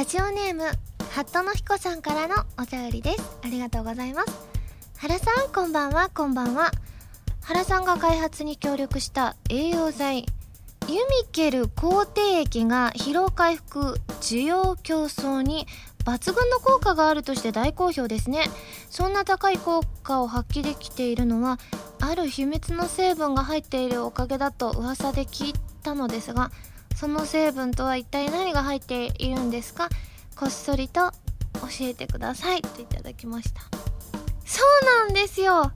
ラジオネームハットの彦さんからのお便りです。ありがとうございます。原さんこんばんは。こんばんは。原さんが開発に協力した栄養剤ユミケル抗体液が疲労回復需要競争に抜群の効果があるとして大好評ですね。そんな高い効果を発揮できているのはある秘密の成分が入っているおかげだと噂で聞いたのですがその成分とは一体何が入っているんですか？こっそりと教えてくださいといただきました。そうなんですよ。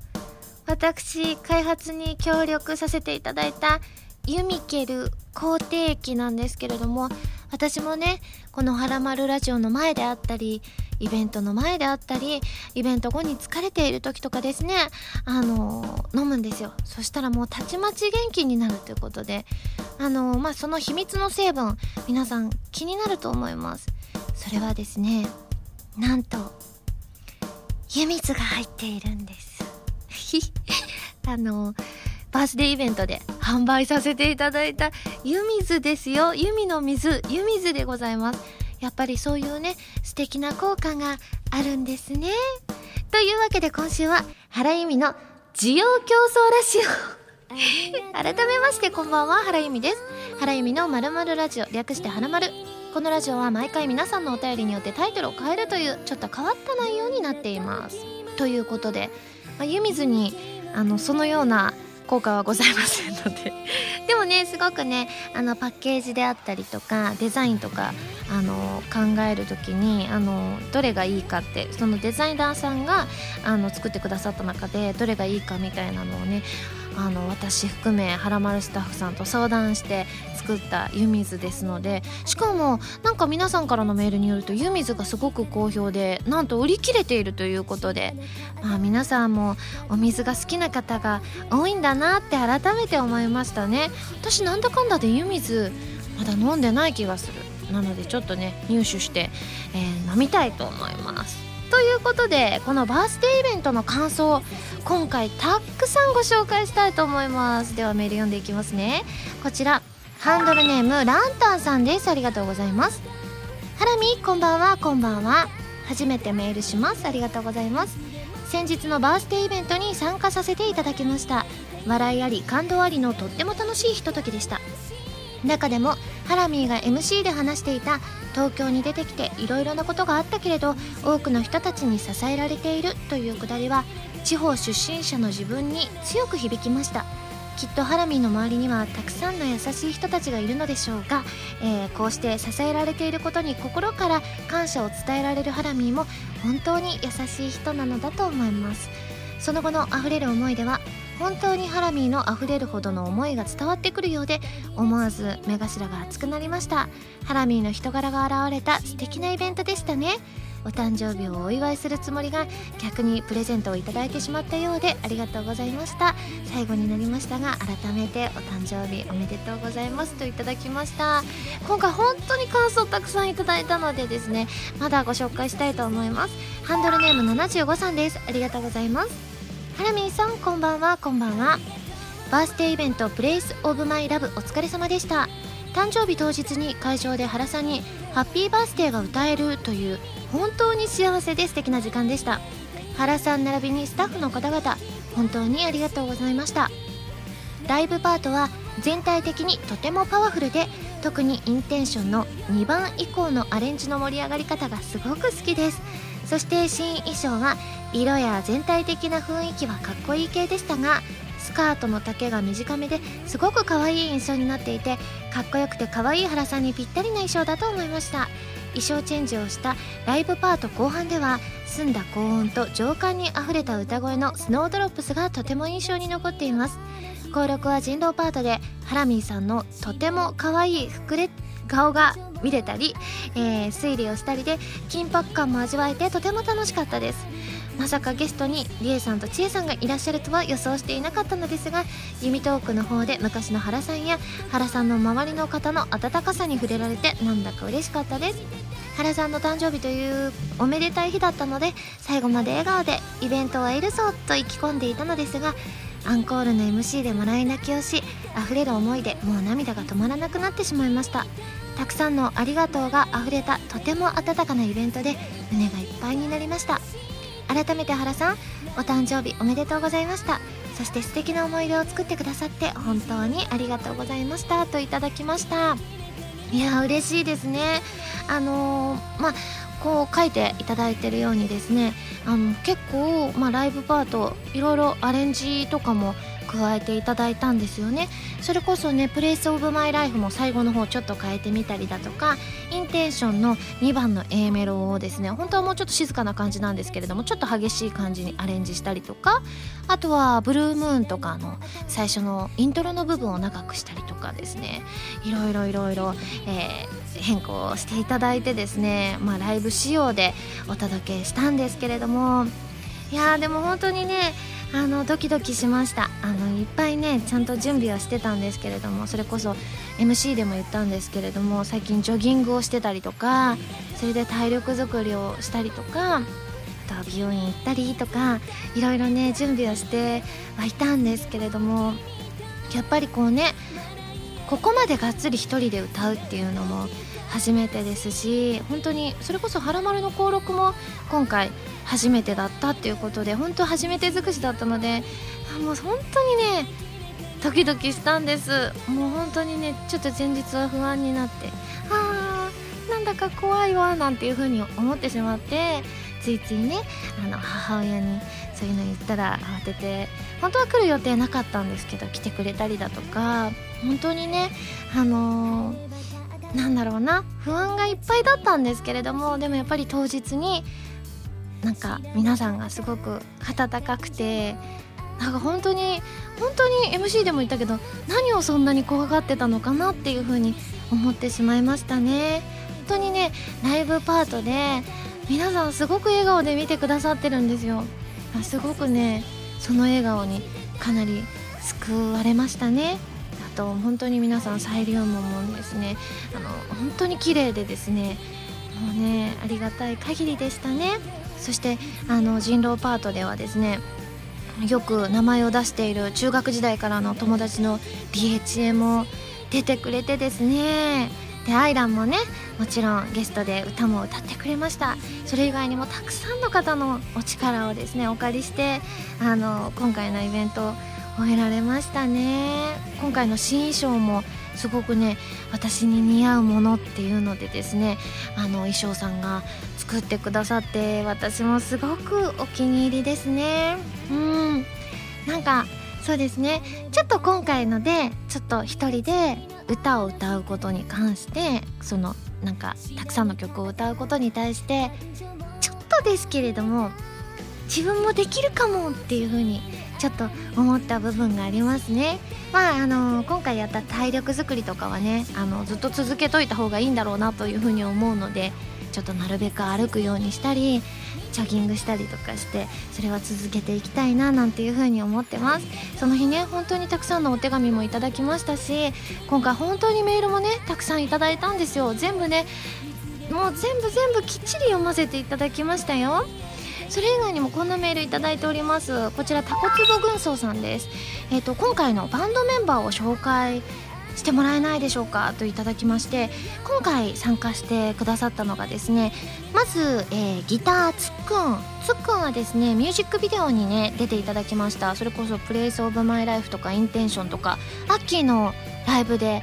私開発に協力させていただいたユミケル肯定液なんですけれども私もねこの「はらまるラジオ」の前であったりイベントの前であったりイベント後に疲れている時とかですねあの飲むんですよ。そしたらもうたちまち元気になるということであのまあその秘密の成分皆さん気になると思います。それはですねなんと湯水が入っているんです。あのバースデーイベントで販売させていただいた湯水ですよ。湯見の水。湯水でございます。やっぱりそういうね素敵な効果があるんですね。というわけで今週は原由美の需要競争ラジオ。改めましてこんばんは。原由美です。原由美のまるまるラジオ。略してはらまるこのラジオは毎回皆さんのお便りによってタイトルを変えるというちょっと変わった内容になっています。ということで、まあ、湯水にあのそのような効果はございませんので。でもねすごくねあのパッケージであったりとかデザインとかあの考える時にあのどれがいいかってそのデザイナーさんがあの作ってくださった中でどれがいいかみたいなのをねあの私含めはらまるスタッフさんと相談して作った湯水ですのでしかもなんか皆さんからのメールによると湯水がすごく好評でなんと売り切れているということで、まあ、皆さんもお水が好きな方が多いんだなって改めて思いましたね。私なんだかんだで湯水まだ飲んでない気がする。なのでちょっとね入手して、えー、飲みたいと思います。ということでこのバースデーイベントの感想今回たくさんご紹介したいと思います。ではメール読んでいきますね。こちらハンドルネームランタンさんです。ありがとうございます。ハラミこんばんはこんばんは。初めてメールします。ありがとうございます。先日のバースデーイベントに参加させていただきました。笑いあり感動ありのとっても楽しいひとときでした。中でもハラミーが MC で話していた東京に出てきていろいろなことがあったけれど多くの人たちに支えられているというくだりは地方出身者の自分に強く響きました。きっとハラミーの周りにはたくさんの優しい人たちがいるのでしょうが、えー、こうして支えられていることに心から感謝を伝えられるハラミーも本当に優しい人なのだと思います。その後の溢れる思いでは本当にハラミーの溢れるほどの思いが伝わってくるようで思わず目頭が熱くなりました。ハラミーの人柄が現れた素敵なイベントでしたね。お誕生日をお祝いするつもりが逆にプレゼントをいただいてしまったようでありがとうございました。最後になりましたが改めてお誕生日おめでとうございますといただきました。今回本当に感想たくさんいただいたのでですねまだご紹介したいと思います。ハンドルネーム75さんです。ありがとうございます。ハラミーさんこんばんは。こんばんは。バースデーイベント Place of my life お疲れ様でした。誕生日当日に会場で原さんにハッピーバースデーが歌えるという本当に幸せで素敵な時間でした。原さん並びにスタッフの方々本当にありがとうございました。ライブパートは全体的にとてもパワフルで特にインテンションの2番以降のアレンジの盛り上がり方がすごく好きです。そして新衣装は色や全体的な雰囲気はかっこいい系でしたがスカートの丈が短めですごく可愛い印象になっていてかっこよくて可愛い原さんにぴったりな衣装だと思いました。衣装チェンジをしたライブパート後半では澄んだ高音と情感にあふれた歌声のスノードロップスがとても印象に残っています。登録は人狼パートでハラミーさんのとても可愛い膨れ顔が見れたり、えー、推理をしたりで緊迫感も味わえてとても楽しかったです。まさかゲストにりえさんとちえさんがいらっしゃるとは予想していなかったのですがユミトークの方で昔の原さんや原さんの周りの方の温かさに触れられてなんだか嬉しかったです。原さんの誕生日というおめでたい日だったので最後まで笑顔でイベントはいるぞと意気込んでいたのですがアンコールの MC でもらい泣きをし溢れる思いでもう涙が止まらなくなってしまいました。たくさんのありがとうが溢れたとても温かなイベントで胸がいっぱいになりました。改めて原さんお誕生日おめでとうございました。そして素敵な思い出を作ってくださって本当にありがとうございましたといただきました。いや嬉しいですね。あのー、まあこう書いていただいてるようにですねあの結構、まあ、ライブパートいろいろアレンジとかも加えていただいたんですよね。それこそね「プレイスオブマイライフも最後の方ちょっと変えてみたりだとかインテンションの2番の A メロをですね本当はもうちょっと静かな感じなんですけれどもちょっと激しい感じにアレンジしたりとかあとはブルームーンとかの最初のイントロの部分を長くしたりとかですねいろいろいろいろ、えー、変更していただいてですね、まあ、ライブ仕様でお届けしたんですけれどもいやでも本当にねあのドキドキしました。あのいっぱいねちゃんと準備はしてたんですけれどもそれこそ MC でも言ったんですけれども最近ジョギングをしてたりとかそれで体力作りをしたりとかあとは美容院行ったりとかいろいろね準備をしてはいたんですけれどもやっぱりこうねここまでがっつり1人で歌うっていうのも初めてですし本当にそれこそ「はらまる」の登録も今回初めてだったっていうことで本当初めて尽くしだったのでもう本当にねドキドキしたんです。もう本当にねちょっと前日は不安になってあーなんだか怖いわなんていう風に思ってしまってついついねあの母親にそういうの言ったら慌てて本当は来る予定なかったんですけど来てくれたりだとか本当にねあのー、なんだろうな不安がいっぱいだったんですけれどもでもやっぱり当日になんか皆さんがすごく温かくてなんか本当に本当に MC でも言ったけど何をそんなに怖がってたのかなっていう風に思ってしまいましたね。本当にねライブパートで皆さんすごく笑顔で見てくださってるんですよ。すごくねその笑顔にかなり救われましたね。と本当に皆さんサイリウムもですね。あの本当に綺麗でですねもうねありがたい限りでしたね。そしてあの人狼パートではですねよく名前を出している中学時代からの友達のリエチエも出てくれてですね。でアイランもねもちろんゲストで歌も歌ってくれました。それ以外にもたくさんの方のお力をですねお借りしてあの今回のイベント終えられましたね。今回の新衣装もすごくね私に似合うものっていうのでですねあの衣装さんが作ってくださって私もすごくお気に入りですね。うん。なんかそうですね。ちょっと今回のでちょっと一人で歌を歌うことに関してそのなんかたくさんの曲を歌うことに対してちょっとですけれども自分もできるかもっていう風にちょっと思った部分がありますね。まああの今回やった体力づくりとかはねあのずっと続けといた方がいいんだろうなというふうに思うのでちょっとなるべく歩くようにしたりジョギングしたりとかしてそれは続けていきたいななんていう風に思ってます。その日ね本当にたくさんのお手紙もいただきましたし今回本当にメールもねたくさんいただいたんですよ。全部ねもう全部全部きっちり読ませていただきましたよ。それ以外にもこんなメールいただいております。こちらタコツボ軍曹さんです。えっ、ー、と今回のバンドメンバーを紹介してもらえないでしょうかといただきまして今回参加してくださったのがですねまず、えー、ギターつっくんつっくんはですねミュージックビデオにね出ていただきました。それこそ「プレイスオブマイライフとか「インテンション」とかアッキーのライブで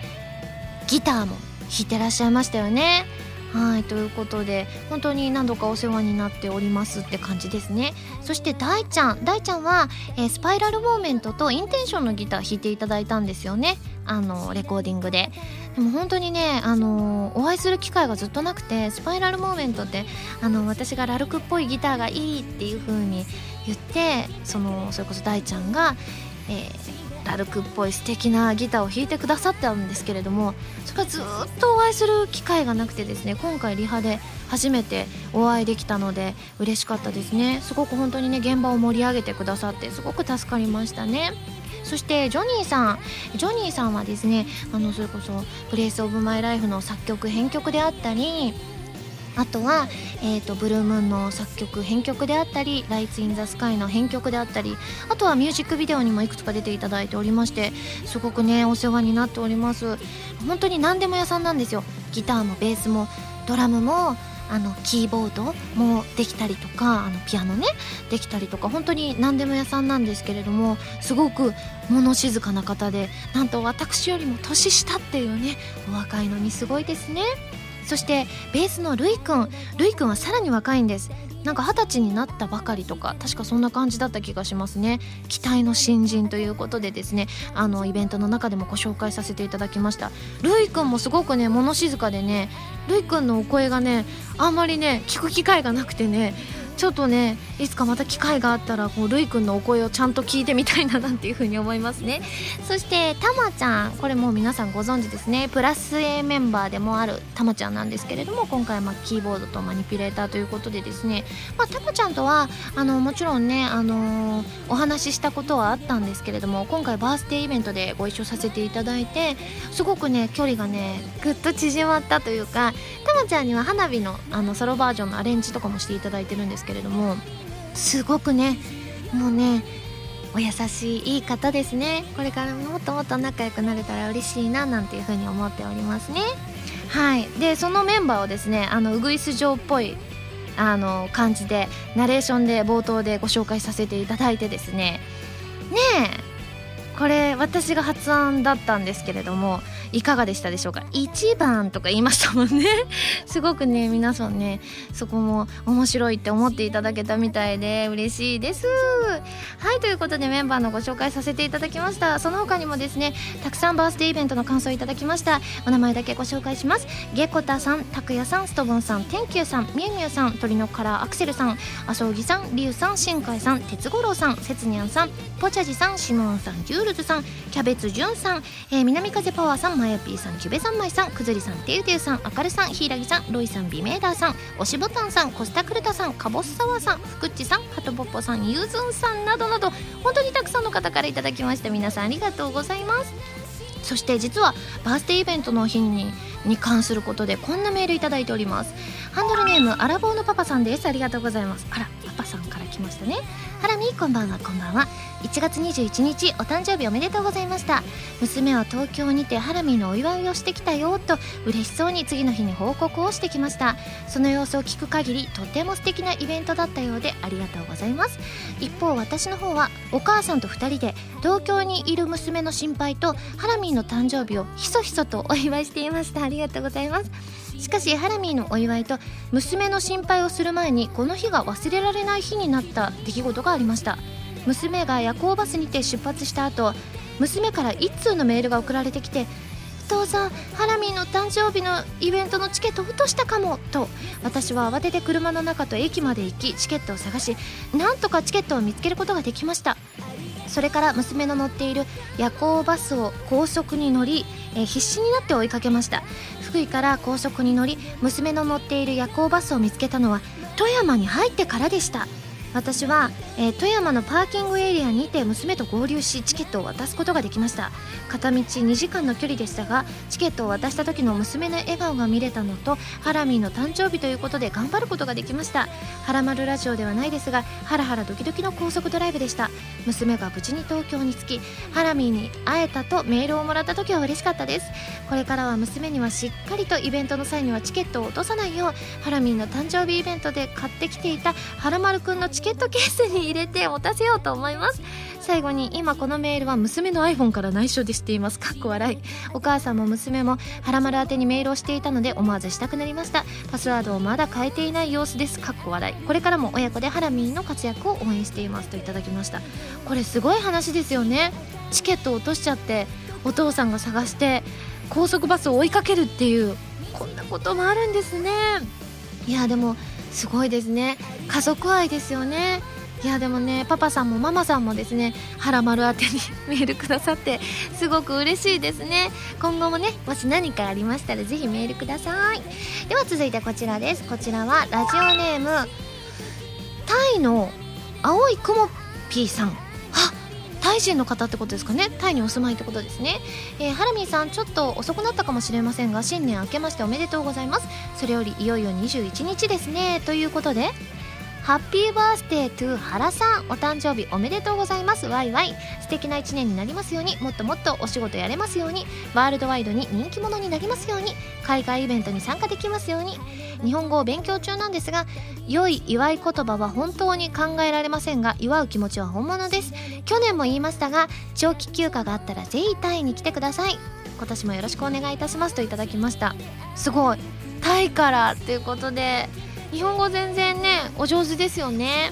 ギターも弾いてらっしゃいましたよね。はいということで本当に何度かお世話になっておりますって感じですね。そして大ちゃん大ちゃんは、えー、スパイラルモーメントとインテンションのギター弾いていただいたんですよね。あのレコーディングで。でも本当にねあのお会いする機会がずっとなくてスパイラルモーメントってあの私がラルクっぽいギターがいいっていう風に言ってそのそれこそ大ちゃんが、えーラルクっぽい素敵なギターを弾いてくださったんですけれどもそれがずっとお会いする機会がなくてですね今回リハで初めてお会いできたので嬉しかったですね。すごく本当にね現場を盛り上げてくださってすごく助かりましたね。そしてジョニーさん。ジョニーさんはですねあのそれこそ「プレイス・オブ・マイ・ライフ」の作曲編曲であったりあとは、えーと、ブルームーンの作曲編曲であったり「ライツ・イン・ザ・スカイ」の編曲であったりあとはミュージックビデオにもいくつか出ていただいておりましてすごくねお世話になっております。本当に何でも屋さんなんですよ。ギターもベースもドラムもあのキーボードもできたりとかあのピアノねできたりとか本当に何でも屋さんなんですけれどもすごく物静かな方でなんと私よりも年下っていうねお若いのにすごいですね。そしてベースのるいくんるいくんはさらに若いんです。なんか二十歳になったばかりとか確かそんな感じだった気がしますね。期待の新人ということでですね。あのイベントの中でもご紹介させていただきました。るいくんもすごくね物静かでねるいくんのお声がねあんまりね聞く機会がなくてねちょっとねいつかまた機会があったらこうるいくんのお声をちゃんと聞いてみたいななんていう風に思いますね。そしてたまちゃんこれもう皆さんご存知ですね。プラス A メンバーでもあるたまちゃんなんですけれども今回まキーボードとマニピュレーターということでですね。まあ、たまちゃんとはあのもちろんねあのー、お話ししたことはあったんですけれども今回バースデーイベントでご一緒させていただいてすごくね距離がねぐっと縮まったというかたまちゃんには花火のあのソロバージョンのアレンジとかもしていただいてるんですけけれどもすごくねもうねお優しいいい方ですね。これからもっともっと仲良くなれたら嬉しいななんていうふうに思っておりますね。はい。でそのメンバーをですねあのウグイス城っぽいあの感じでナレーションで冒頭でご紹介させていただいてですね。ねえこれ私が発案だったんですけれどもいかがでしたでしょうか？1番とか言いましたもんね。すごくね皆さんねそこも面白いって思っていただけたみたいで嬉しいです。はいということでメンバーのご紹介させていただきました。その他にもですねたくさんバースデーイベントの感想いただきました。お名前だけご紹介します。ゲコタさんたくやさんストボンさんテンキューさんみゆみゆさん鳥のカラーアクセルさんあそぎさんりゅうさんしんかいさん鉄五郎さんせつにゃんさんぽちゃじさんしもんさんジュールズさんキャベツじゅんさん、えー、南風パワーさんまやぴーさんキュベ三昧さんくずりさんてゆてゆさんあかるさんひいらぎさんロイさんビメーダーさんおしぼたんさんコスタクルタさんかぼすさわさんふくっちさんはとぽっぽさんゆずんさんなどなど本当にたくさんの方からいただきました。皆さんありがとうございます。そして実はバースデーイベントの日にに関することでこんなメールいただいております。ハンドルネームアラボーのパパさんです。ありがとうございます。あらパパさんから来ましたね。ハラミこんばんはこんばんは。1月21日お誕生日おめでとうございました。娘は東京にてハラミのお祝いをしてきたよと嬉しそうに次の日に報告をしてきました。その様子を聞く限りとても素敵なイベントだったようでありがとうございます。一方私の方はお母さんと2人で東京にいる娘の心配とハラミーの誕生日をひそひそとお祝いしていました。ありがとうございます。しかしハラミーのお祝いと娘の心配をする前にこの日が忘れられない日になった出来事がありました。娘が夜行バスにて出発した後娘から1通のメールが送られてきて「父さんハラミーの誕生日のイベントのチケット落としたかも」と私は慌てて車の中と駅まで行きチケットを探しなんとかチケットを見つけることができました。それから娘の乗っている夜行バスを高速に乗り、え、必死になって追いかけました。福井から高速に乗り娘の乗っている夜行バスを見つけたのは富山に入ってからでした。私は、えー、富山のパーキングエリアにて娘と合流しチケットを渡すことができました。片道2時間の距離でしたがチケットを渡した時の娘の笑顔が見れたのとハラミーの誕生日ということで頑張ることができました。ハラマルラジオではないですがハラハラドキドキの高速ドライブでした。娘が無事に東京に着きハラミーに会えたとメールをもらった時は嬉しかったです。これからは娘にはしっかりとイベントの際にはチケットを落とさないようハラミーの誕生日イベントで買ってきていたハラマルくんのチケットチケースに入れて持たせようと思います。最後に今このメールは娘の iPhone から内緒でしています。かっこ笑い。お母さんも娘もはらまる宛てにメールをしていたので思わずしたくなりました。パスワードをまだ変えていない様子です。かっこ笑い。これからも親子でハラミーの活躍を応援していますといただきました。これすごい話ですよね。チケットを落としちゃってお父さんが探して高速バスを追いかけるっていうこんなこともあるんですね。いやでもすごいですね。家族愛ですよね。いやでもねパパさんもママさんもですねはらまる宛てにメールくださってすごく嬉しいですね。今後もねもし何かありましたらぜひメールください。では続いてこちらです。こちらはラジオネームタイの青いくもぴーさん。タイ人の方ってことですかね？タイにお住まいってことですね、えー、ハラミーさんちょっと遅くなったかもしれませんが新年明けましておめでとうございます。それよりいよいよ21日ですね。ということでハッピーバースデートゥ原さんお誕生日おめでとうございます。わいわい素敵な一年になりますように。もっともっとお仕事やれますように。ワールドワイドに人気者になりますように。海外イベントに参加できますように。日本語を勉強中なんですが良い祝い言葉は本当に考えられませんが祝う気持ちは本物です。去年も言いましたが長期休暇があったらぜひタイに来てください。今年もよろしくお願いいたしますといただきました。すごい。タイからっていうことで日本語全然ねお上手ですよね。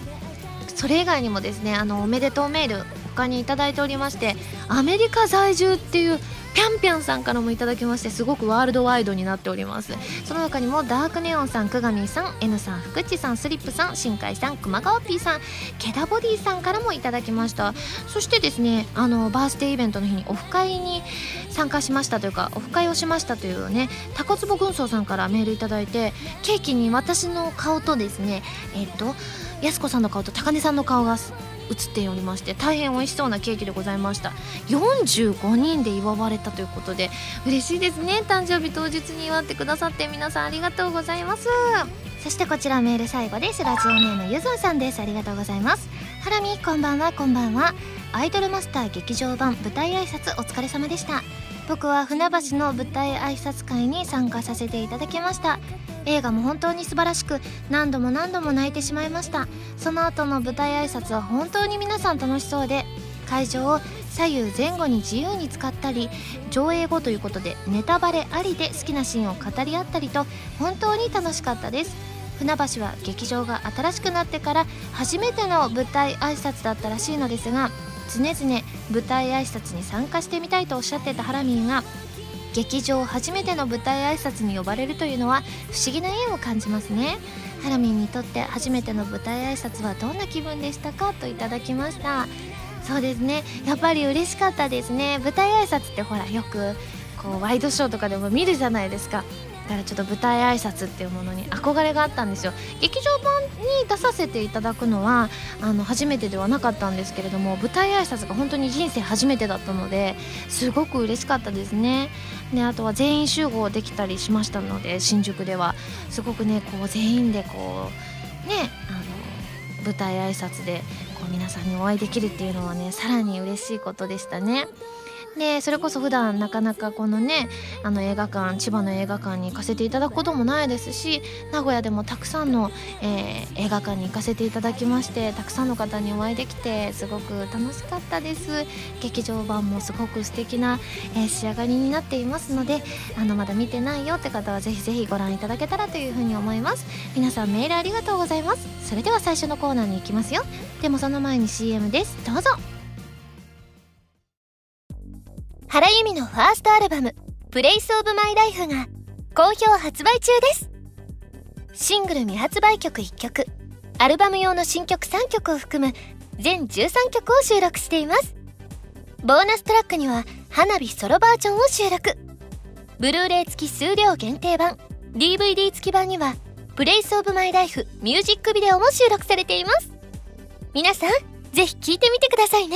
それ以外にもですねあのおめでとうメール他に頂いておりましてアメリカ在住っていうぴゃんぴゃんさんからもいただきましてすごくワールドワイドになっております。その他にもダークネオンさん久上さん N さん福地さんスリップさん新海さん熊川 P さんケダボディさんからもいただきました。そしてですねあのバースデーイベントの日にオフ会に参加しましたというかオフ会をしましたというねタコツボ軍曹さんからメールいただいてケーキに私の顔とですねえっとやす子さんの顔と高根さんの顔が映っておりまして大変美味しそうなケーキでございました。45人で祝われたということで嬉しいですね。誕生日当日に祝ってくださって皆さんありがとうございます。そしてこちらメール最後です。ラジオネームゆずんさんです。ありがとうございます。ハラミこんばんはこんばんは。アイドルマスター劇場版舞台挨拶お疲れ様でした。僕は船橋の舞台挨拶会に参加させていただきました。映画も本当に素晴らしく何度も何度も泣いてしまいました。その後の舞台挨拶は本当に皆さん楽しそうで会場を左右前後に自由に使ったり上映後ということでネタバレありで好きなシーンを語り合ったりと本当に楽しかったです。船橋は劇場が新しくなってから初めての舞台挨拶だったらしいのですが常々舞台挨拶に参加してみたいとおっしゃってたハラミーが劇場初めての舞台挨拶に呼ばれるというのは不思議な縁を感じますね。ハラミンにとって初めての舞台挨拶はどんな気分でしたかといただきました。そうですね。やっぱり嬉しかったですね。舞台挨拶ってほらよくこうワイドショーとかでも見るじゃないですか。からちょっと舞台挨拶っていうものに憧れがあったんですよ。劇場版に出させていただくのはあの初めてではなかったんですけれども舞台挨拶が本当に人生初めてだったのですごく嬉しかったですね。であとは全員集合できたりしましたので新宿では。すごくねこう全員でこうねあの舞台挨拶でこう皆さんにお会いできるっていうのはねさらに嬉しいことでしたね。でそれこそ普段なかなかこのねあの映画館千葉の映画館に行かせていただくこともないですし名古屋でもたくさんの、えー、映画館に行かせていただきましてたくさんの方にお会いできてすごく楽しかったです。劇場版もすごく素敵な、えー、仕上がりになっていますのであのまだ見てないよって方はぜひぜひご覧いただけたらというふうに思います。皆さんメールありがとうございます。それでは最初のコーナーに行きますよ。でもその前に CM です。どうぞ。原由美のファーストアルバム「プレイスオブマイライフが好評発売中です。シングル未発売曲1曲アルバム用の新曲3曲を含む全13曲を収録しています。ボーナストラックには花火ソロバージョンを収録。ブルーレイ付き数量限定版 DVD 付き版には Place of my life ミュージックビデオも収録されています。皆さんぜひ聴いてみてくださいね。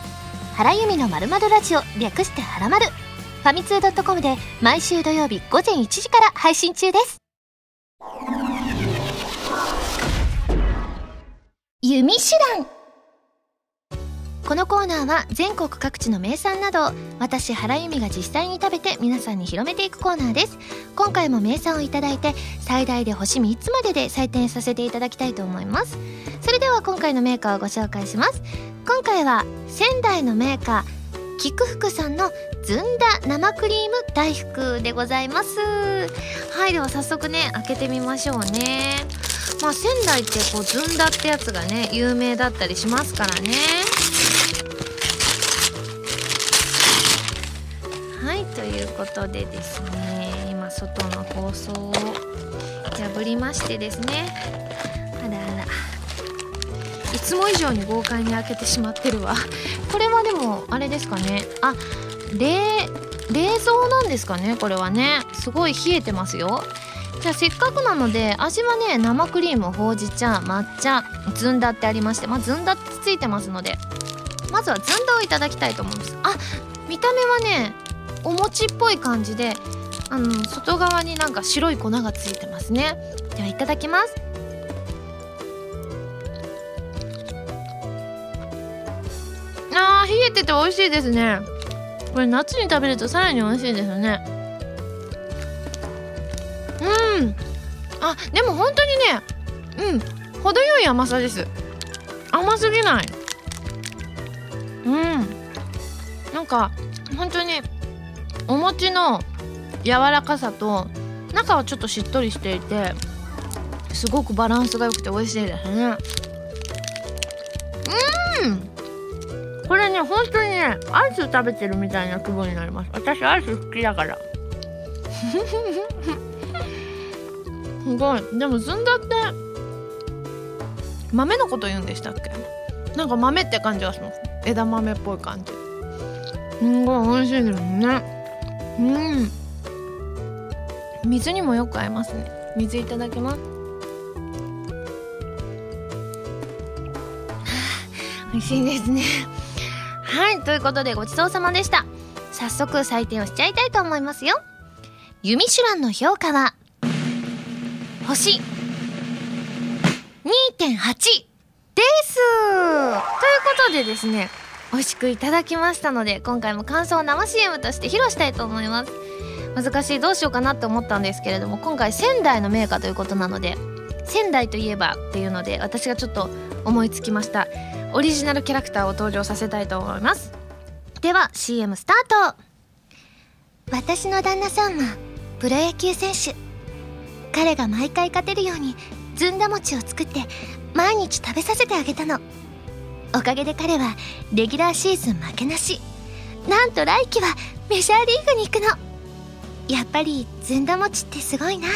原由美のまるまるラジオ略してはらまるファミツー .com で毎週土曜日午前1時から配信中です。弓手段このコーナーは全国各地の名産など私原由美が実際に食べて皆さんに広めていくコーナーです。今回も名産をいただいて最大で星3つまでで採点させていただきたいと思います。それでは今回のメーカーをご紹介します。今回は仙台のメーカー菊福さんのずんだ生クリーム大福でございます。はいでは早速ね開けてみましょうね。まあ仙台ってこうずんだってやつがね有名だったりしますからね。はいということでですね今外の放送を破りましてですね。あらあら。いつも以上に豪快に開けてしまってるわ。これはでもあれですかね。あ冷冷蔵なんですかねこれはね。すごい冷えてますよ。じゃあせっかくなので味はね生クリームほうじ茶抹茶ずんだってありましてまあずんだってついてますので。まずはずんだをいただきたいと思います。あ見た目はねお餅っぽい感じであの外側になんか白い粉がついてますね。ではいただきます。あー冷えてて美味しいですね。これ夏に食べるとさらに美味しいですね。うん。あでも本当にねうん。程よい甘さです。甘すぎない。うん。なんか本当にお餅の柔らかさと中はちょっとしっとりしていてすごくバランスが良くて美味しいですね。本当にねアイス食べてるみたいな気分になります。私アイス好きだから。すごい。でもずんだって豆のこと言うんでしたっけ？なんか豆って感じがします。枝豆っぽい感じ。すんごい美味しいですね。うん。水にもよく合いますね。水いただきます。美味しいですねはいということでごちそうさまでした。早速採点をしちゃいたいと思いますよ。ユミシュランの評価は星2.8です。ということでですね美味しくいただきましたので今回も感想を生 CM として披露したいと思います。難しいどうしようかなって思ったんですけれども今回仙台の銘菓ということなので仙台といえばっていうので私がちょっと思いつきました。オリジナルキャラクターを登場させたいと思います。では CM スタート。私の旦那さんはプロ野球選手。彼が毎回勝てるようにずんだ餅を作って毎日食べさせてあげたの。おかげで彼はレギュラーシーズン負けなし。なんと来季はメジャーリーグに行くの。やっぱりずんだ餅ってすごいな。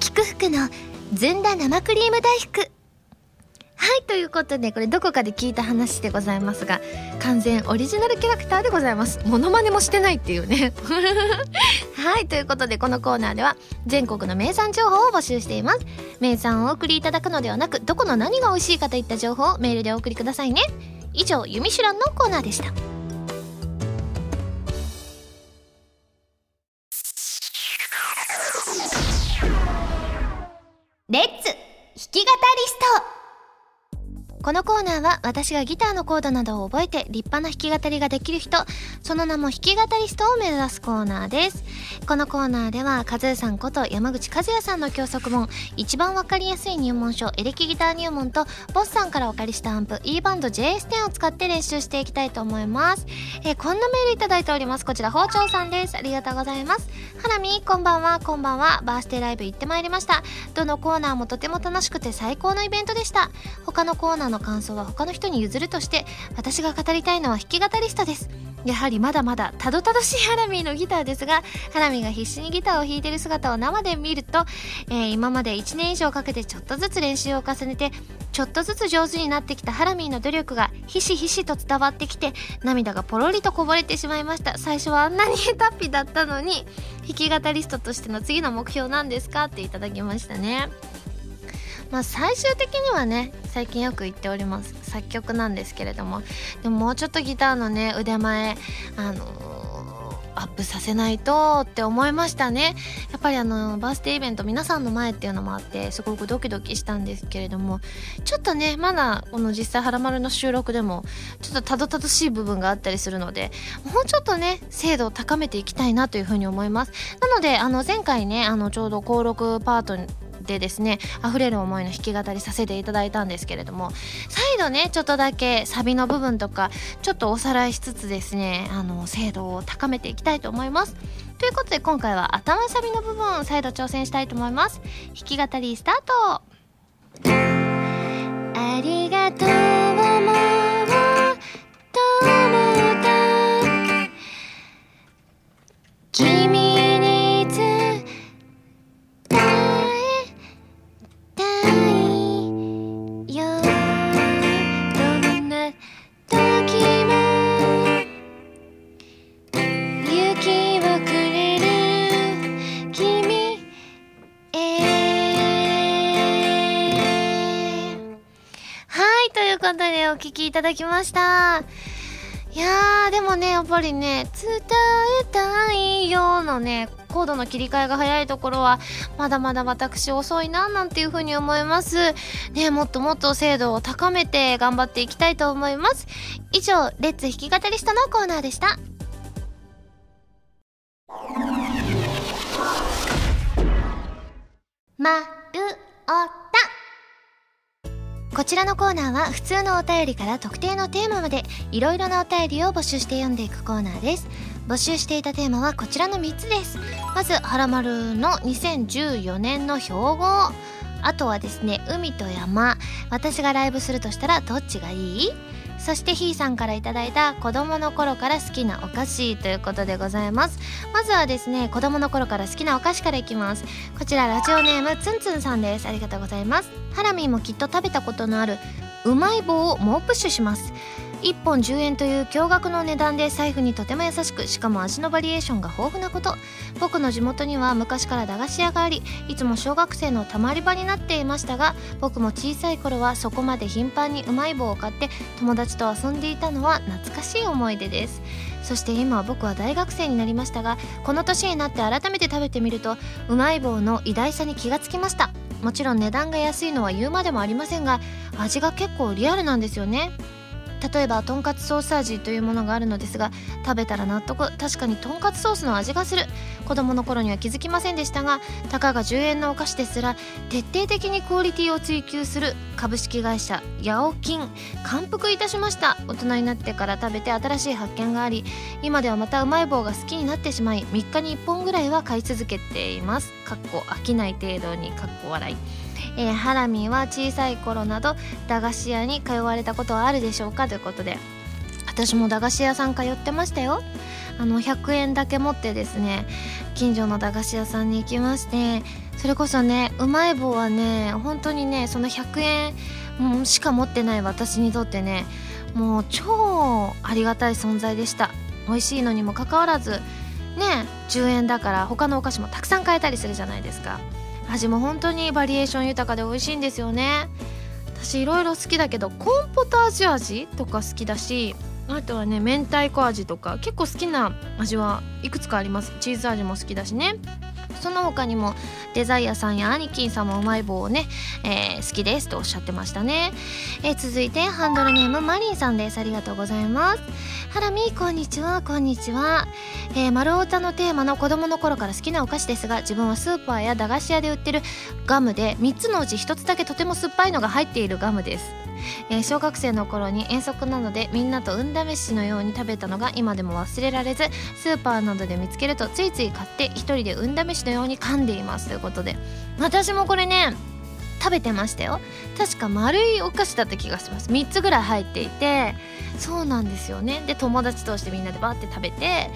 菊福のずんだ生クリーム大福。はいということでこれどこかで聞いた話でございますが完全オリジナルキャラクターでございます。モノマネもしてないっていうね。はいということでこのコーナーでは全国の名産情報を募集しています。名産をお送りいただくのではなくどこの何が美味しいかといった情報をメールでお送りくださいね。以上「ユミシュラン」のコーナーでした。レッツ弾き語りスト。このコーナーは私がギターのコードなどを覚えて立派な弾き語りができる人、その名も弾き語りストを目指すコーナーです。このコーナーでは、カズーさんこと山口和也さんの教則本、一番わかりやすい入門書、エレキギター入門と、ボスさんからお借りしたアンプ、E バンド JS10 を使って練習していきたいと思います。えー、こんなメールいただいております。こちら、包丁さんです。ありがとうございます。ハラミ、こんばんは、こんばんは。バースデーライブ行ってまいりました。どのコーナーもとても楽しくて最高のイベントでした。他のコーナーの感想は他の人に譲るとして私が語りたいのは弾き語りストです。やはりまだまだたどたどしいハラミーのギターですがハラミーが必死にギターを弾いてる姿を生で見ると、えー、今まで1年以上かけてちょっとずつ練習を重ねてちょっとずつ上手になってきたハラミーの努力がひしひしと伝わってきて涙がポロリとこぼれてしまいました。最初はあんなに下手っぴだったのに弾き語りストとしての次の目標なんですか？っていただきましたね。まあ最終的にはね最近よく言っております作曲なんですけれども。でももうちょっとギターのね腕前あのアップさせないとって思いましたね。やっぱりあのバースデーイベント皆さんの前っていうのもあってすごくドキドキしたんですけれども。ちょっとねまだこの実際「はらまる」の収録でもちょっとたどたどしい部分があったりするのでもうちょっとね精度を高めていきたいなというふうに思います。なのであの前回ねあのちょうど登録パートでですね溢れる思いの弾き語りさせていただいたんですけれども再度ねちょっとだけサビの部分とかちょっとおさらいしつつですねあの精度を高めていきたいと思います。ということで今回は頭サビの部分再度挑戦したいと思います。弾き語りスタート。ありがとうもいただきました。いやーでもねやっぱりね「伝えたいよ」のねコードの切り替えが早いところはまだまだ私遅いななんていうふうに思います。ねもっともっと精度を高めて頑張っていきたいと思います。以上レッツ弾き語りストのコーナーでした。まるおた。こちらのコーナーは普通のお便りから特定のテーマまでいろいろなお便りを募集して読んでいくコーナーです。募集していたテーマはこちらの3つです。まず「はらまる」の2014年の標語。あとはですね海と山。私がライブするとしたらどっちがいい？そしてひーさんから頂いた子供の頃から好きなお菓子ということでございます。まずはですね子供の頃から好きなお菓子からいきます。こちらラジオネームつんつんさんです。ありがとうございます。ハラミーもきっと食べたことのあるうまい棒を猛プッシュします。1本10円という驚愕の値段で財布にとても優しくしかも味のバリエーションが豊富なこと。僕の地元には昔から駄菓子屋がありいつも小学生のたまり場になっていましたが僕も小さい頃はそこまで頻繁にうまい棒を買って友達と遊んでいたのは懐かしい思い出です。そして今は僕は大学生になりましたがこの年になって改めて食べてみるとうまい棒の偉大さに気がつきました。もちろん値段が安いのは言うまでもありませんが味が結構リアルなんですよね。例えばとんかつソース味というものがあるのですが食べたら納得。確かにとんかつソースの味がする。子供の頃には気づきませんでしたがたかが10円のお菓子ですら徹底的にクオリティを追求する。株式会社ヤオキン。感服いたしました。大人になってから食べて新しい発見があり今ではまたうまい棒が好きになってしまい3日に1本ぐらいは買い続けています。かっこ飽きない程度にかっこ笑い。えー、ハラミは小さい頃など駄菓子屋に通われたことはあるでしょうかということで。私も駄菓子屋さん通ってましたよ。あの100円だけ持ってですね近所の駄菓子屋さんに行きましてそれこそねうまい棒はね本当にねその100円しか持ってない私にとってねもう超ありがたい存在でした。美味しいのにもかかわらずね10円だから他のお菓子もたくさん買えたりするじゃないですか。味も本当にバリエーション豊かで美味しいんですよね。私いろいろ好きだけどコーンポタージュ味とか好きだしあとはね明太子味とか結構好きな味はいくつかあります。チーズ味も好きだしね。その他にもデザイアさんやアニキンさんもうまい棒をね、えー、好きですとおっしゃってましたね、えー、続いてハンドルネームマリンさんです。ありがとうございます。ハラミこんにちは。こんにちは、えー、丸太のテーマの子供の頃から好きなお菓子ですが自分はスーパーや駄菓子屋で売ってるガムで3つのうち1つだけとても酸っぱいのが入っているガムです。えー、小学生の頃に遠足なのでみんなと運試しのように食べたのが今でも忘れられずスーパーなどで見つけるとついつい買って一人で運試しのように噛んでいますということで。私もこれね食べてましたよ。確か丸いお菓子だった気がします。3つぐらい入っていて。そうなんですよね。で友達同士でみんなでバーって食べて。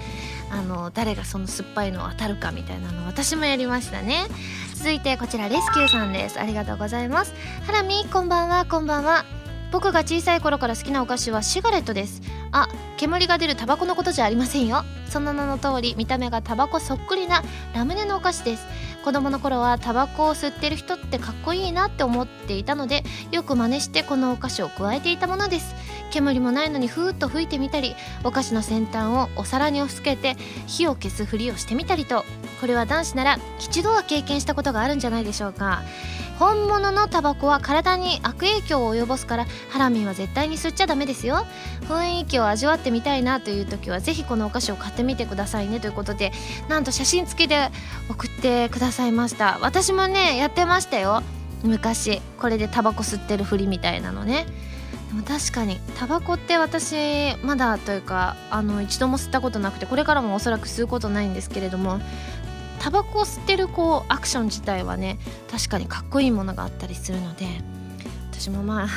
あの誰がその酸っぱいのを当たるかみたいなの私もやりましたね。続いてこちらレスキューさんです。ありがとうございます。ハラミこんばんは。こんばんは。僕が小さい頃から好きなお菓子はシガレットです。あ煙が出るタバコのことじゃありませんよ。その名の通り見た目がタバコそっくりなラムネのお菓子です。子供の頃はタバコを吸ってる人ってかっこいいなって思っていたのでよく真似してこのお菓子を加えていたものです。煙もないのにふーっと吹いてみたりお菓子の先端をお皿に押し付けて火を消すふりをしてみたりとこれは男子なら一度は経験したことがあるんじゃないでしょうか。本物のタバコは体に悪影響を及ぼすからハラミンは絶対に吸っちゃダメですよ。雰囲気を味わってみたいなという時はぜひこのお菓子を買ってみてくださいねということでなんと写真付きで送ってくださいました。私もねやってましたよ。昔これでタバコ吸ってるふりみたいなのね。でも確かにタバコって私まだというかあの一度も吸ったことなくてこれからもおそらく吸うことないんですけれどもタバコを吸ってるこうアクション自体はね確かにかっこいいものがあったりするので私もまあ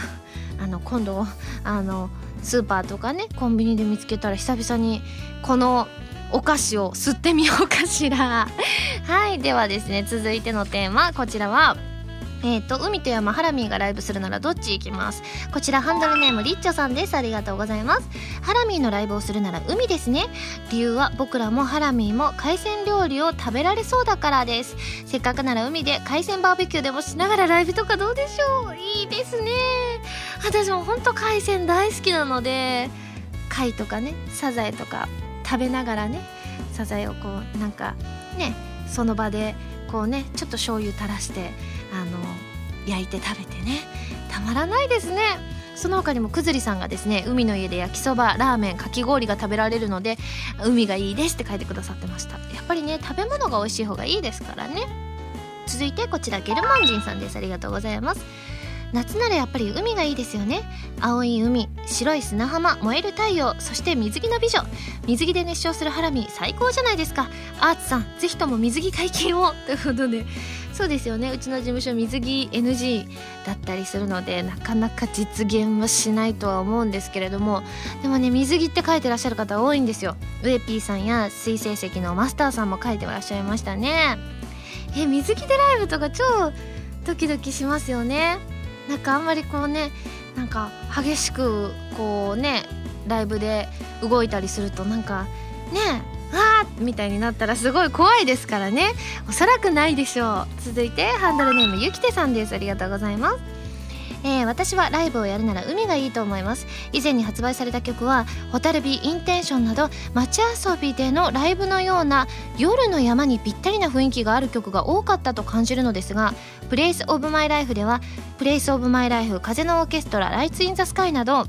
あの今度あのスーパーとかねコンビニで見つけたら久々にこのお菓子を吸ってみようかしら。はいではですね続いてのテーマこちらはえっ、ー、と海と山ハラミーがライブするならどっち行きます？こちらハンドルネームリッチョさんです。ありがとうございます。ハラミーのライブをするなら海ですね。理由は僕らもハラミーも海鮮料理を食べられそうだからです。せっかくなら海で海鮮バーベキューでもしながらライブとかどうでしょう？いいですね。私もほんと海鮮大好きなので貝とかねサザエとか食べながらねサザエをこうなんかねその場でこうねちょっと醤油垂らしてあの焼いて食べてね。たまらないですね。その他にもくずりさんがですね海の家で焼きそばラーメンかき氷が食べられるので海がいいですって書いてくださってました。やっぱりね食べ物が美味しい方がいいですからね。続いてこちらゲルマン人さんです。ありがとうございます。夏ならやっぱり海がいいですよね。青い海白い砂浜燃える太陽そして水着の美女。水着で熱唱するハラミ最高じゃないですか。アーツさんぜひとも水着解禁を。ということでそうですよね。うちの事務所水着 NG だったりするのでなかなか実現はしないとは思うんですけれどもでもね水着って書いてらっしゃる方多いんですよ。ウエピーさんや水星石のマスターさんも書いてらっしゃいましたね。え水着でライブとか超ドキドキしますよね。なんかあんまりこうねなんか激しくこうねライブで動いたりするとなんかねわーみたいになったらすごい怖いですからね。おそらくないでしょう。続いてハンドルネームゆきてさんです。ありがとうございます。えー、私はライブをやるなら海がいいと思います。以前に発売された曲は「蛍火インテンション」など街遊びでのライブのような夜の山にぴったりな雰囲気がある曲が多かったと感じるのですが「プレイス・オブ・マイ・ライフ」では「プレイス・オブ・マイ・ライフ」「風のオーケストラ」「ライツ・イン・ザ・スカイ」など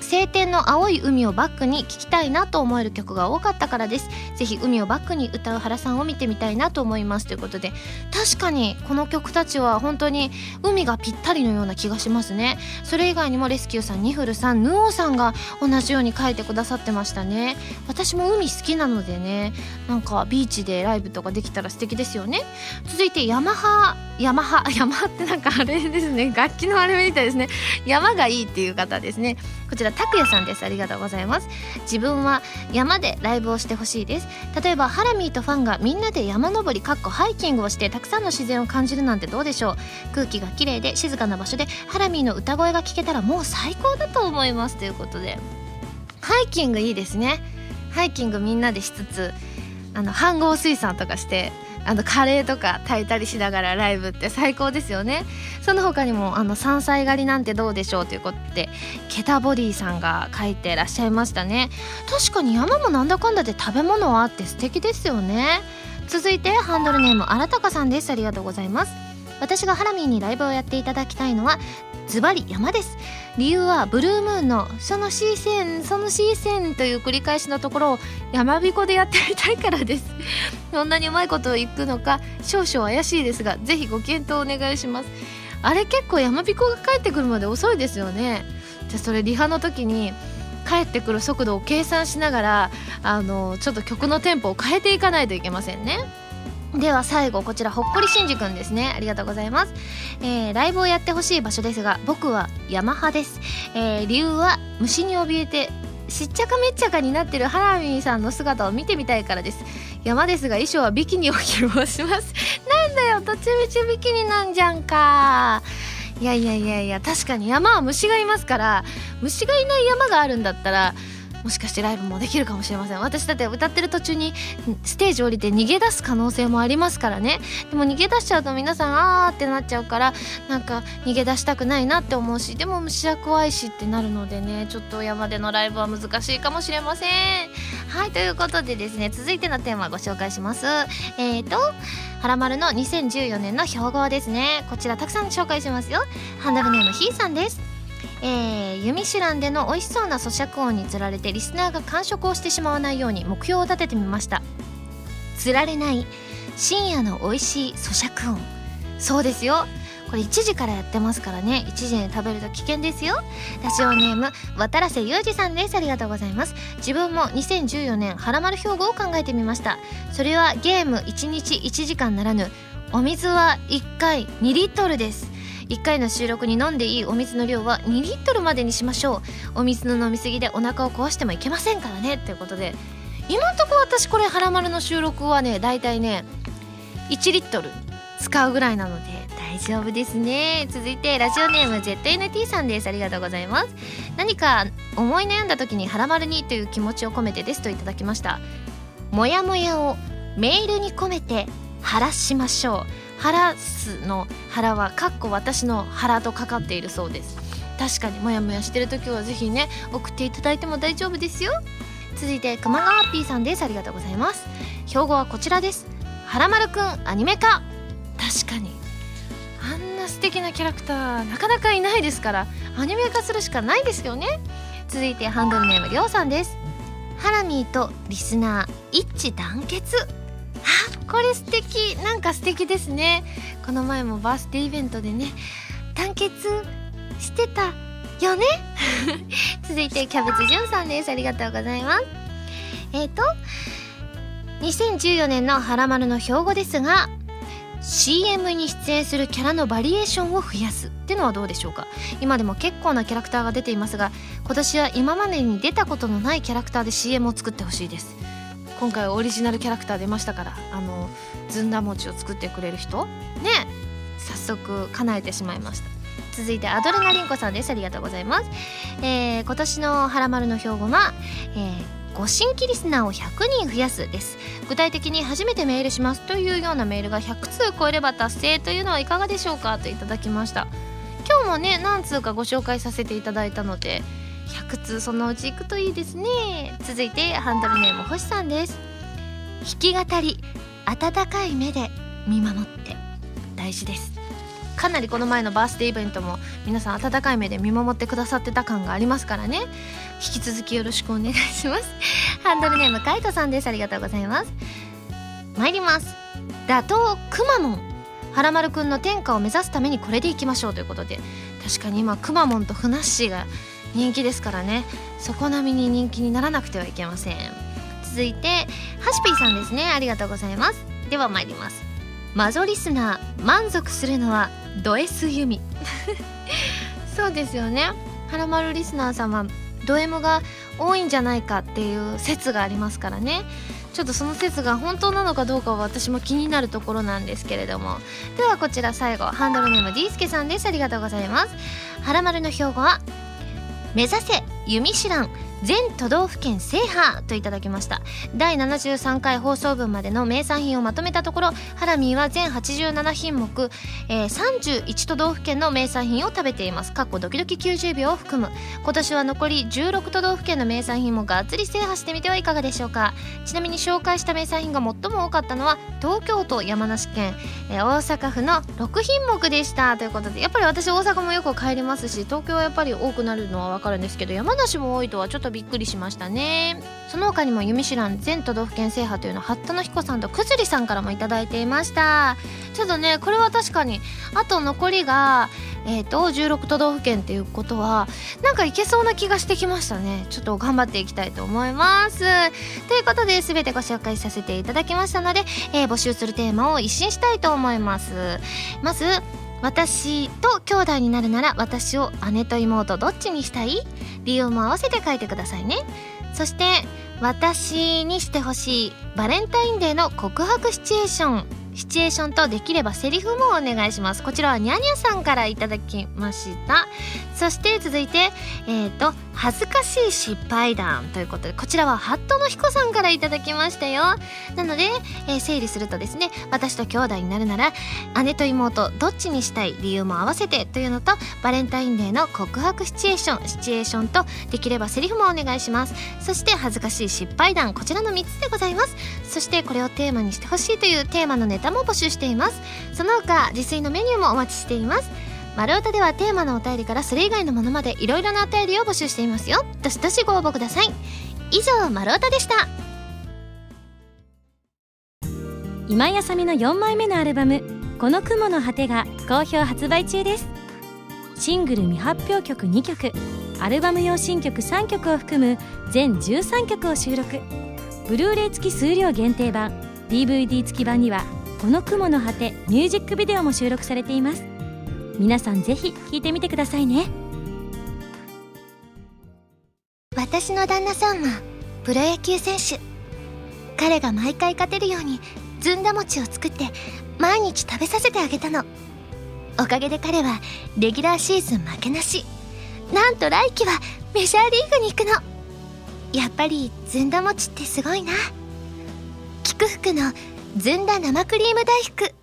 晴天の青い海をバックに聴きたいなと思える曲が多かったからです。ぜひ海をバックに歌う原さんを見てみたいなと思います。ということで確かにこの曲たちは本当に海がぴったりのような気がしますね。それ以外にもレスキューさんニフルさんヌオさんが同じように書いてくださってましたね。私も海好きなのでねなんかビーチでライブとかできたら素敵ですよね。続いてヤマハヤマハヤマハってなんかあれですね。楽器のあれみたいですね。山がいいっていう方ですね。こちら拓也さんです。ありがとうございます。自分は山でライブをしてほしいです。例えばハラミーとファンがみんなで山登りかっこハイキングをしてたくさんの自然を感じるなんてどうでしょう。空気が綺麗で静かな場所でハラミーの歌声が聞けたらもう最高だと思います。ということで。ハイキングいいですね。ハイキングみんなでしつつあの飯合水産とかしてあのカレーとか炊いたりしながらライブって最高ですよね。その他にもあの山菜狩りなんてどうでしょうということでケタボディさんが書いてらっしゃいましたね。確かに山もなんだかんだで食べ物はあって素敵ですよね。続いてハンドルネームあらたかさんです。ありがとうございます。私がハラミーにライブをやっていただきたいのはズバリ山です。理由はブルームーンの「そのシーセンそのシーセン」という繰り返しのところを山彦でやってみたいからです。そんなにうまいことをいくのか少々怪しいですがぜひご検討お願いします。あれ結構山彦が帰ってくるまで遅いですよね。じゃあそれリハの時に帰ってくる速度を計算しながらあのちょっと曲のテンポを変えていかないといけませんね。では最後こちらほっこりしんじくんですね。ありがとうございます、えー、ライブをやってほしい場所ですが僕はヤマハです、えー、理由は虫に怯えてしっちゃかめっちゃかになってるハラミーさんの姿を見てみたいからです。山ですが衣装はビキニを着るします。なんだよどっちみちビキニなんじゃんか。いやいやいやいや確かに山は虫がいますから虫がいない山があるんだったらもしかしてライブもできるかもしれません。私だって歌ってる途中にステージ降りて逃げ出す可能性もありますからね。でも逃げ出しちゃうと皆さんあーってなっちゃうからなんか逃げ出したくないなって思うしでも虫は怖いしってなるのでねちょっと山でのライブは難しいかもしれません。はいということでですね続いてのテーマご紹介します。えーとはらまるの2014年の標語ですね。こちらたくさん紹介しますよ。ハンドルネームひーさんです。えー、ユミシュランでの美味しそうな咀嚼音につられてリスナーが完食をしてしまわないように目標を立ててみました。つられない深夜の美味しい咀嚼音。そうですよ。これ1時からやってますからね。1時に食べると危険ですよ。ラジオネーム渡瀬裕二さんです。ありがとうございます。自分も2014年はらまる標語を考えてみました。それはゲーム1日1時間ならぬお水は1回2リットルです。1回の収録に飲んでいいお水の量は2リットルまでにしましょう。お水の飲みすぎでお腹を壊してもいけませんからね。ということで今んとこ私これ「はらまる」の収録はねだいたいね1リットル使うぐらいなので大丈夫ですね。続いてラジオネーム ZNT さんです。ありがとうございます。何か思い悩んだ時に「はらまるに」という気持ちを込めてですといただきました。もやもやをメールに込めて晴らしましょう。晴らすの腹はかっこ私の腹とかかっているそうです。確かにモヤモヤしてる時はぜひね送っていただいても大丈夫ですよ。続いて熊川 P さんです。ありがとうございます。標語はこちらです。はらまるくんアニメ化。確かに。あんな素敵なキャラクターなかなかいないですからアニメ化するしかないですよね。続いてハンドルネームりょうさんです。ハラミーとリスナー一致団結。これ素敵。なんか素敵ですね。この前もバースデーイベントでね団結してたよね。続いてキャベツじゅんさんです。ありがとうございます。えっ、ー、と2014年の「はらまる」の標語ですが CM に出演するキャラのバリエーションを増やすってのはどうでしょうか。今でも結構なキャラクターが出ていますが今年は今までに出たことのないキャラクターで CM を作ってほしいです。今回オリジナルキャラクター出ましたからあのずんだ餅を作ってくれる人？ね。早速叶えてしまいました。続いてアドレナリンコさんです。ありがとうございます、えー、今年の「はらまる」の標語は、えーご新規リスナーを100人増やすです。具体的に初めてメールします。というようなメールが100通超えれば達成というのはいかがでしょうか？といただきました。今日もね何通かご紹介させていただいたので100通そのうちいくといいですね。続いてハンドルネーム星さんです。弾き語り温かい目で見守って大事です。かなりこの前のバースデーイベントも皆さん温かい目で見守ってくださってた感がありますからね。引き続きよろしくお願いします。ハンドルネームカイトさんです。ありがとうございます。参ります。打倒くまモン。はらまるくんの天下を目指すためにこれでいきましょうということで確かに今くまモンとふなっしーが人気ですからね。底並みに人気にならなくてはいけません。続いてハシピーさんですね。ありがとうございます。では参ります。マゾリスナー満足するのはド S ユミ。そうですよね。はらまるリスナー様ド M が多いんじゃないかっていう説がありますからね。ちょっとその説が本当なのかどうかは私も気になるところなんですけれども。ではこちら最後ハンドルネーム D スケさんです。ありがとうございます。はらまるの標語は目指せ弓手段全都道府県制覇といただきました。第73回放送分までの名産品をまとめたところハラミーは全87品目、えー、31都道府県の名産品を食べています。かっこドキドキ90秒を含む。今年は残り16都道府県の名産品もがっつり制覇してみてはいかがでしょうか。ちなみに紹介した名産品が最も多かったのは東京都山梨県、えー、大阪府の6品目でした。ということでやっぱり私大阪もよく帰りますし東京はやっぱり多くなるのは分かるんですけど山梨も多いとはちょっととびっくりしましたね。その他にも「弓知らん全都道府県制覇」というのを八田の彦さんとくずりさんからも頂いていました。ちょっとねこれは確かにあと残りがえーと、16都道府県っていうことはなんかいけそうな気がしてきましたね。ちょっと頑張っていきたいと思います。ということで全てご紹介させていただきましたので、えー、募集するテーマを一新したいと思います。まず私と兄弟になるなら私を姉と妹どっちにしたい？理由も合わせて書いてくださいね。そして私にしてほしいバレンタインデーの告白シチュエーション。シチュエーションとできればセリフもお願いします。こちらはニャニャさんからいただきました。そして続いてえっ、ー、と恥ずかしい失敗談ということでこちらはハットの彦さんからいただきましたよ。なので、えー、整理するとですね私と兄弟になるなら姉と妹どっちにしたい理由も合わせてというのとバレンタインデーの告白シチュエーションシチュエーションとできればセリフもお願いします。そして恥ずかしい失敗談こちらの3つでございます。そしてこれをテーマにしてほしいというテーマのネタも募集しています。その他自炊のメニューもお待ちしています。丸太ではテーマのお便りからそれ以外のものまでいろいろなお便りを募集していますよ。どしどしご応募ください。以上丸太でした。今井あさみの4枚目のアルバム「この雲の果て」が好評発売中です。シングル未発表曲2曲アルバム用新曲3曲を含む全13曲を収録。ブルーレイ付き数量限定版 DVD 付き版にはこの雲の果てミュージックビデオも収録されています。皆さんぜひ聴いてみてくださいね。私の旦那さんはプロ野球選手。彼が毎回勝てるようにずんだ餅を作って毎日食べさせてあげたの。おかげで彼はレギュラーシーズン負けなし。なんと来季はメジャーリーグに行くの。やっぱりずんだ餅ってすごいな。菊福のずんだ生クリーム大福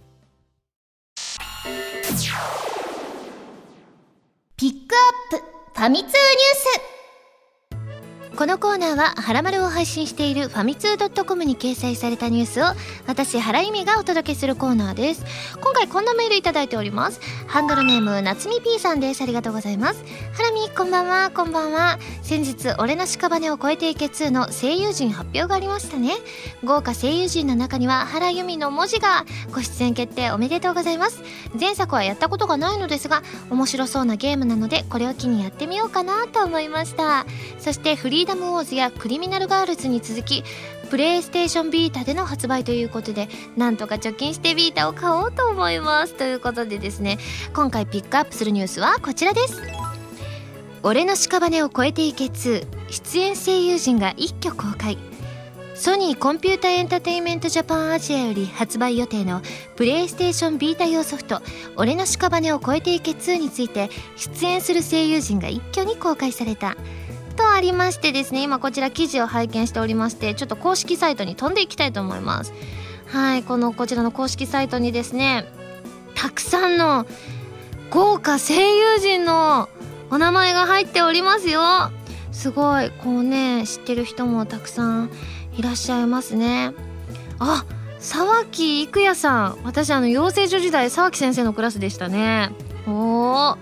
ピックアップファミ通ニュース。このコーナーは「はらまる」を配信しているファミツー .com に掲載されたニュースを私原由美がお届けするコーナーです。今回こんなメールいただいております。ハンドルネーム夏み P さんです。ありがとうございます。ハラミこんばんは。こんばんは。先日「俺の屍を越えていけ2」の声優陣発表がありましたね。豪華声優陣の中には原由美の文字がご出演決定おめでとうございます。前作はやったことがないのですが面白そうなゲームなのでこれを機にやってみようかなと思いました。そしてフリーーダム・ウォーズやクリミナル・ガールズに続きプレイステーションビータでの発売ということでなんとか貯金してビータを買おうと思います。ということでですね今回ピックアップするニュースはこちらです。俺の屍を越えていけ2出演声優陣が一挙公開。ソニーコンピュータエンタテインメントジャパンアジアより発売予定のプレイステーションビータ用ソフト「俺の屍を越えていけ2」について出演する声優陣が一挙に公開された。とありましてですね今こちら記事を拝見しておりましてちょっと公式サイトに飛んでいきたいと思います。はいこのこちらの公式サイトにですねたくさんの豪華声優陣のお名前が入っておりますよ。すごいこうね知ってる人もたくさんいらっしゃいますね。あ沢木育也さん。私あの養成所時代沢木先生のクラスでしたね。おお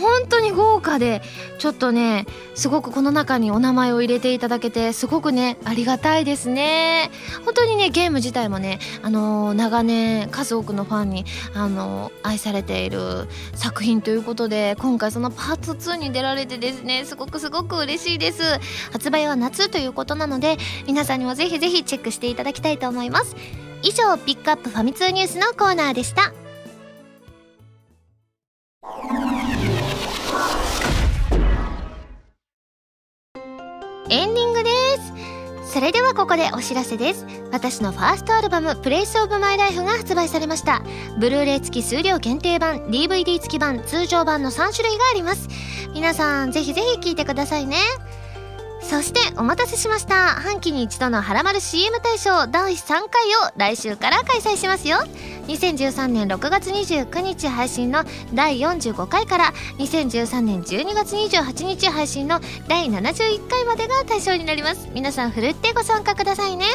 本当に豪華でちょっとねすごくこの中にお名前を入れていただけてすごくねありがたいですね。本当にねゲーム自体もねあのー、長年数多くのファンにあのー、愛されている作品ということで今回そのパート2に出られてですねすごくすごく嬉しいです。発売は夏ということなので皆さんにもぜひぜひチェックしていただきたいと思います。以上ピックアップファミ通ニュースのコーナーでした。エンディングです。それではここでお知らせです。私のファーストアルバム「プレイスオブマイライフが発売されました。ブルーレイ付き数量限定版 DVD 付き版通常版の3種類があります。皆さんぜひぜひ聴いてくださいね。そしてお待たせしました。半期に一度のハラマル CM 大賞第3回を来週から開催しますよ。2013年6月29日配信の第45回から2013年12月28日配信の第71回までが対象になります。皆さんふるってご参加くださいね。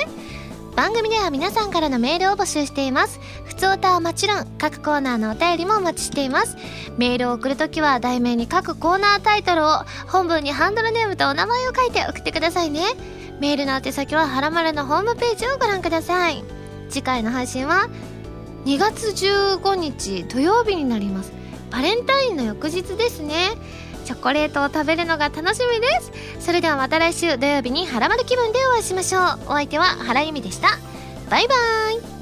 番組では皆さんからのメールを募集しています。普通歌はもちろん各コーナーのお便りもお待ちしています。メールを送るときは題名に各コーナータイトルを本文にハンドルネームとお名前を書いて送ってくださいね。メールの宛先ははらまるのホームページをご覧ください。次回の配信は2月15日土曜日になります。バレンタインの翌日ですね。チョコレートを食べるのが楽しみです。それではまた来週土曜日にハラマル気分でお会いしましょう。お相手は原由美でした。バイバーイ。